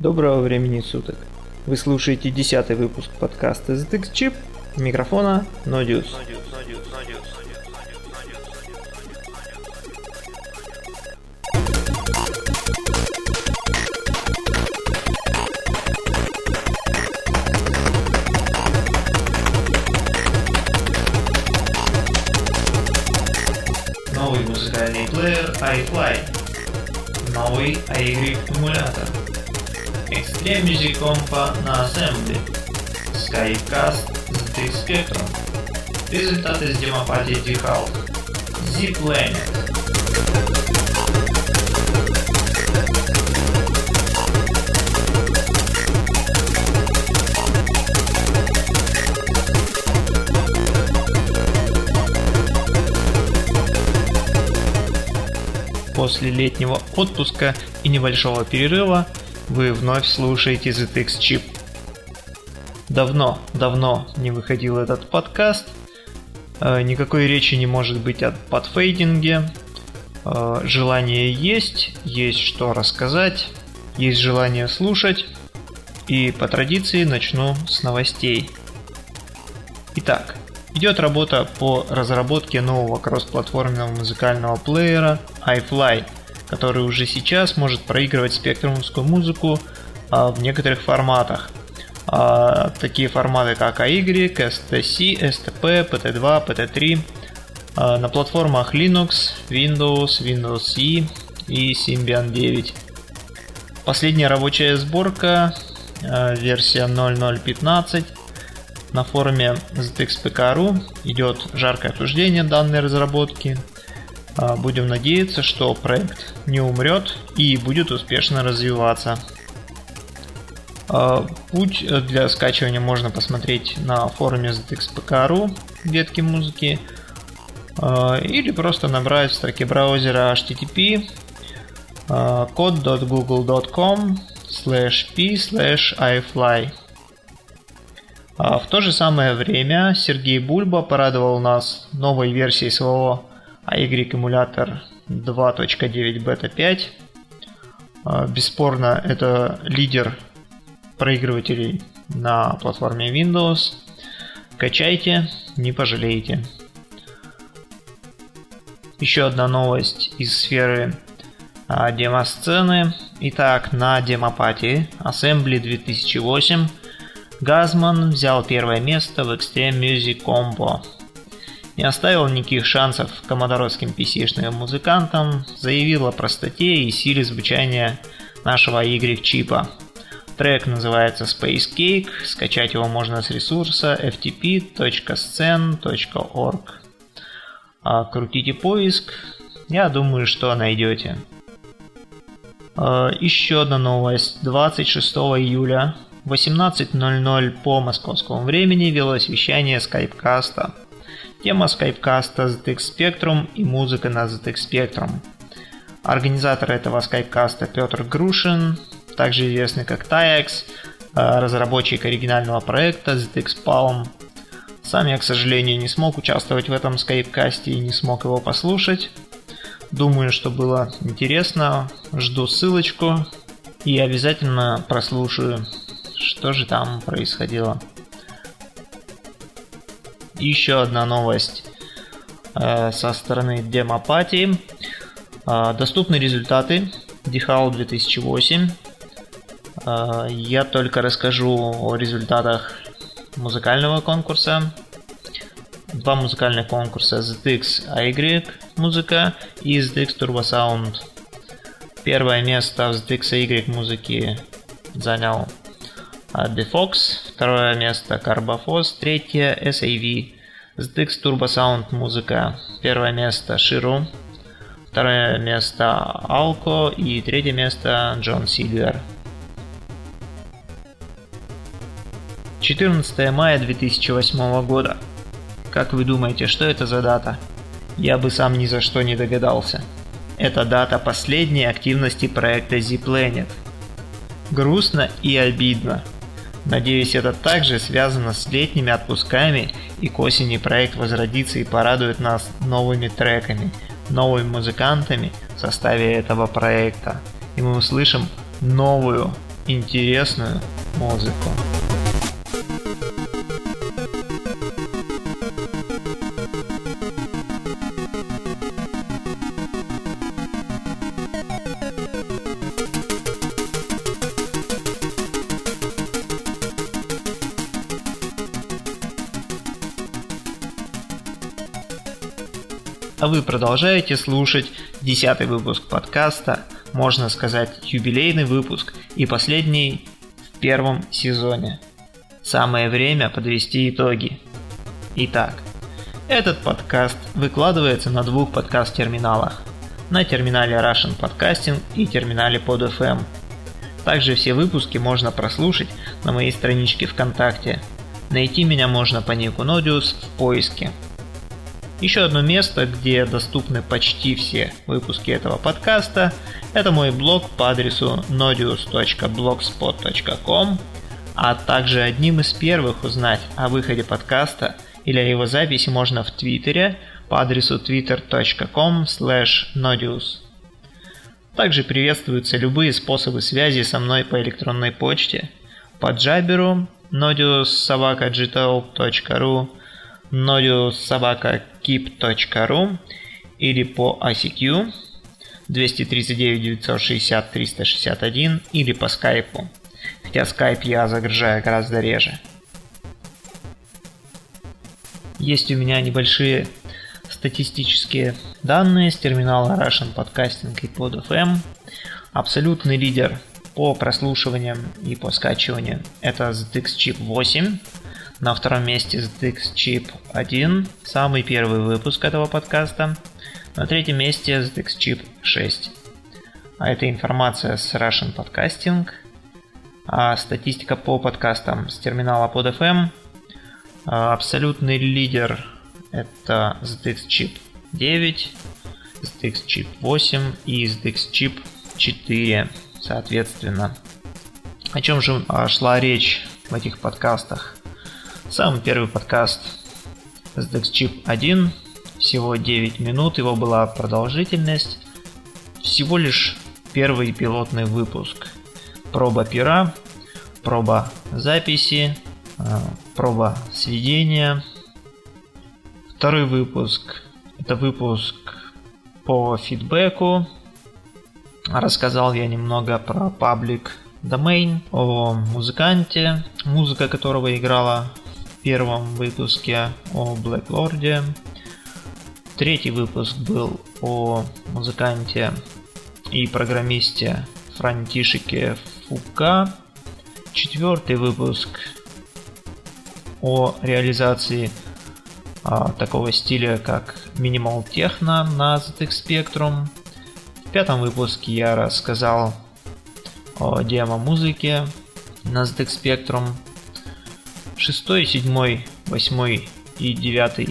Доброго времени суток. Вы слушаете десятый выпуск подкаста ZX Chip. Микрофона Nodius. Новый музыкальный плеер iFly. Новый iGrip эмулятор. Extreme Music Compa на Assembly. Skycast ZX Spectrum. Результаты с демопатии D-House. Z-Planet. После летнего отпуска и небольшого перерыва вы вновь слушаете ZX Chip. Давно, давно не выходил этот подкаст. Э, Никакой речи не может быть о подфейдинге. Э, Желание есть, есть что рассказать, есть желание слушать. И по традиции начну с новостей. Итак, идет работа по разработке нового кроссплатформенного музыкального плеера iFly, который уже сейчас может проигрывать спектрумовскую музыку а, в некоторых форматах. А, такие форматы как AY, STC, STP, PT2, PT3 а, на платформах Linux, Windows, Windows CE и Symbian 9. Последняя рабочая сборка, а, версия 0015, на форуме ZXPK.ru идет жаркое обсуждение данной разработки. А, Будем надеяться, что проект не умрет и будет успешно развиваться. А, Путь для скачивания можно посмотреть на форуме ZXPK.ru ветки музыки а, или просто набрать в строке браузера http code.google.com slash p slash ifly в то же самое время Сергей Бульба порадовал нас новой версией своего AY эмулятор 2.9 бета 5. А, Бесспорно, это лидер проигрывателей на платформе Windows. Качайте, не пожалеете. Еще одна новость из сферы а, демо-сцены. Итак, на демопатии Assembly 2008 Газман взял первое место в Extreme Music Combo. Не оставил никаких шансов коммодоровским PC-шным музыкантам, заявил о простоте и силе звучания нашего Y-чипа. Трек называется Space Cake, скачать его можно с ресурса ftp.scen.org. А крутите поиск, я думаю, что найдете. А, Еще одна новость. 26 июля 18.00 по московскому времени велось вещание скайпкаста. Тема скайпкаста ZX Spectrum и музыка на ZX Spectrum. Организатор этого скайпкаста Петр Грушин, также известный как TAEX, разработчик оригинального проекта ZX Palm. Сам я, к сожалению, не смог участвовать в этом скайпкасте и не смог его послушать. Думаю, что было интересно. Жду ссылочку и обязательно прослушаю что же там происходило. Еще одна новость э, со стороны демопатии. Э, доступны результаты Дихал 2008. Э, я только расскажу о результатах музыкального конкурса. Два музыкальных конкурса ZX AY музыка и ZX Turbo Sound. Первое место в ZX AY музыке занял Defox, второе место Carbofos, третье SAV, ZX Turbo Sound музыка, первое место Ширу, второе место Alco и третье место Джон Сильвер. 14 мая 2008 года. Как вы думаете, что это за дата? Я бы сам ни за что не догадался. Это дата последней активности проекта Z-Planet. Грустно и обидно. Надеюсь, это также связано с летними отпусками и к осени проект возродится и порадует нас новыми треками, новыми музыкантами в составе этого проекта. И мы услышим новую интересную музыку. Вы продолжаете слушать десятый выпуск подкаста, можно сказать юбилейный выпуск и последний в первом сезоне. Самое время подвести итоги. Итак, этот подкаст выкладывается на двух подкаст-терминалах. На терминале Russian Podcasting и терминале PodFM. Также все выпуски можно прослушать на моей страничке ВКонтакте. Найти меня можно по нику Nodius в поиске. Еще одно место, где доступны почти все выпуски этого подкаста, это мой блог по адресу nodius.blogspot.com, а также одним из первых узнать о выходе подкаста или о его записи можно в Твиттере по адресу twitter.com nodius. Также приветствуются любые способы связи со мной по электронной почте, по джаберу nodius.sobaka.gtalk.ru nodius.sobaka.keep.ru или по ICQ 239 960 361 или по скайпу. Хотя скайп я загружаю гораздо реже. Есть у меня небольшие статистические данные с терминала Russian Podcasting и PodFM. Абсолютный лидер по прослушиваниям и по скачиванию это ZX Chip 8 на втором месте ZX Chip 1, самый первый выпуск этого подкаста. На третьем месте ZX Chip 6. А это информация с Russian Podcasting. А статистика по подкастам с терминала PodFM. А абсолютный лидер это ZX Chip 9, ZX Chip 8 и ZX Chip 4 соответственно. О чем же а, шла речь в этих подкастах? Самый первый подкаст SDX Chip 1, всего 9 минут, его была продолжительность, всего лишь первый пилотный выпуск. Проба пера, проба записи, а, проба сведения. Второй выпуск – это выпуск по фидбэку. Рассказал я немного про паблик Domain, о музыканте, музыка которого играла первом выпуске о Black Lord. Третий выпуск был о музыканте и программисте Франтишике Фука. Четвертый выпуск о реализации а, такого стиля, как Minimal Techno на ZX Spectrum. В пятом выпуске я рассказал о демо-музыке на ZX Spectrum шестой, седьмой, восьмой и девятый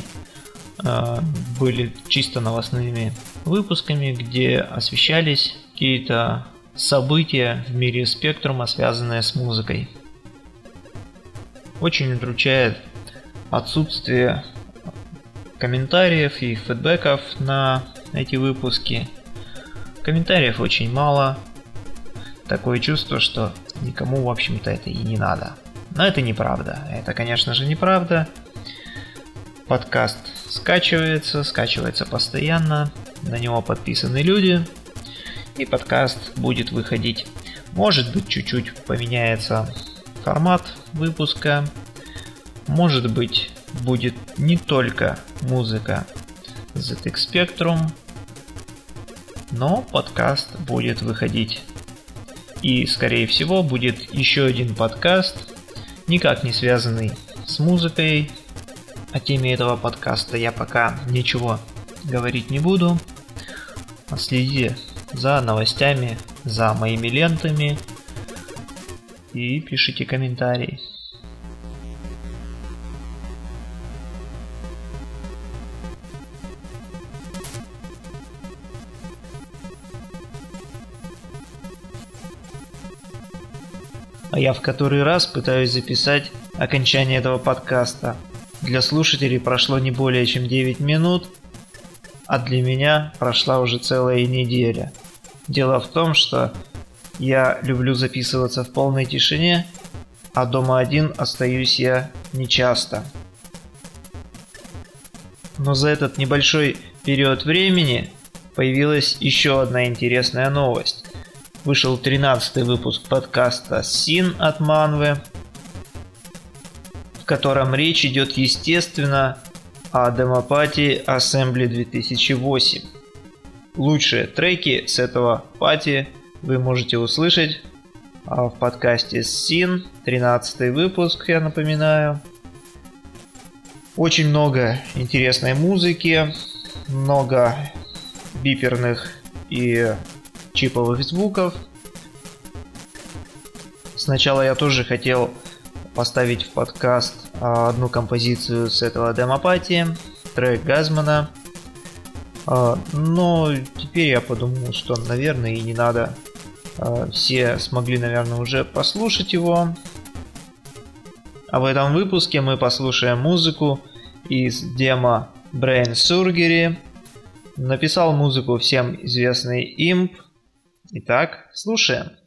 э, были чисто новостными выпусками, где освещались какие-то события в мире спектрума, связанные с музыкой. Очень удручает отсутствие комментариев и фидбэков на эти выпуски. Комментариев очень мало. Такое чувство, что никому, в общем-то, это и не надо. Но это неправда. Это, конечно же, неправда. Подкаст скачивается, скачивается постоянно. На него подписаны люди. И подкаст будет выходить. Может быть, чуть-чуть поменяется формат выпуска. Может быть, будет не только музыка ZX Spectrum, но подкаст будет выходить. И, скорее всего, будет еще один подкаст никак не связанный с музыкой. О теме этого подкаста я пока ничего говорить не буду. Следи за новостями, за моими лентами и пишите комментарии. А я в который раз пытаюсь записать окончание этого подкаста. Для слушателей прошло не более чем 9 минут, а для меня прошла уже целая неделя. Дело в том, что Я люблю записываться в полной тишине, а дома один остаюсь я нечасто. Но за этот небольшой период времени появилась еще одна интересная новость. Вышел 13 выпуск подкаста «Син» от Манвы, в котором речь идет, естественно, о демопатии Assembly 2008. Лучшие треки с этого пати вы можете услышать а, в подкасте «Син», 13 выпуск, я напоминаю. Очень много интересной музыки, много биперных и чиповых звуков. Сначала я тоже хотел поставить в подкаст а, одну композицию с этого демопатии, трек Газмана. А, но теперь я подумал, что, наверное, и не надо. А, все смогли, наверное, уже послушать его. А в этом выпуске мы послушаем музыку из демо Brain Surgery. Написал музыку всем известный Imp. Итак, слушаем.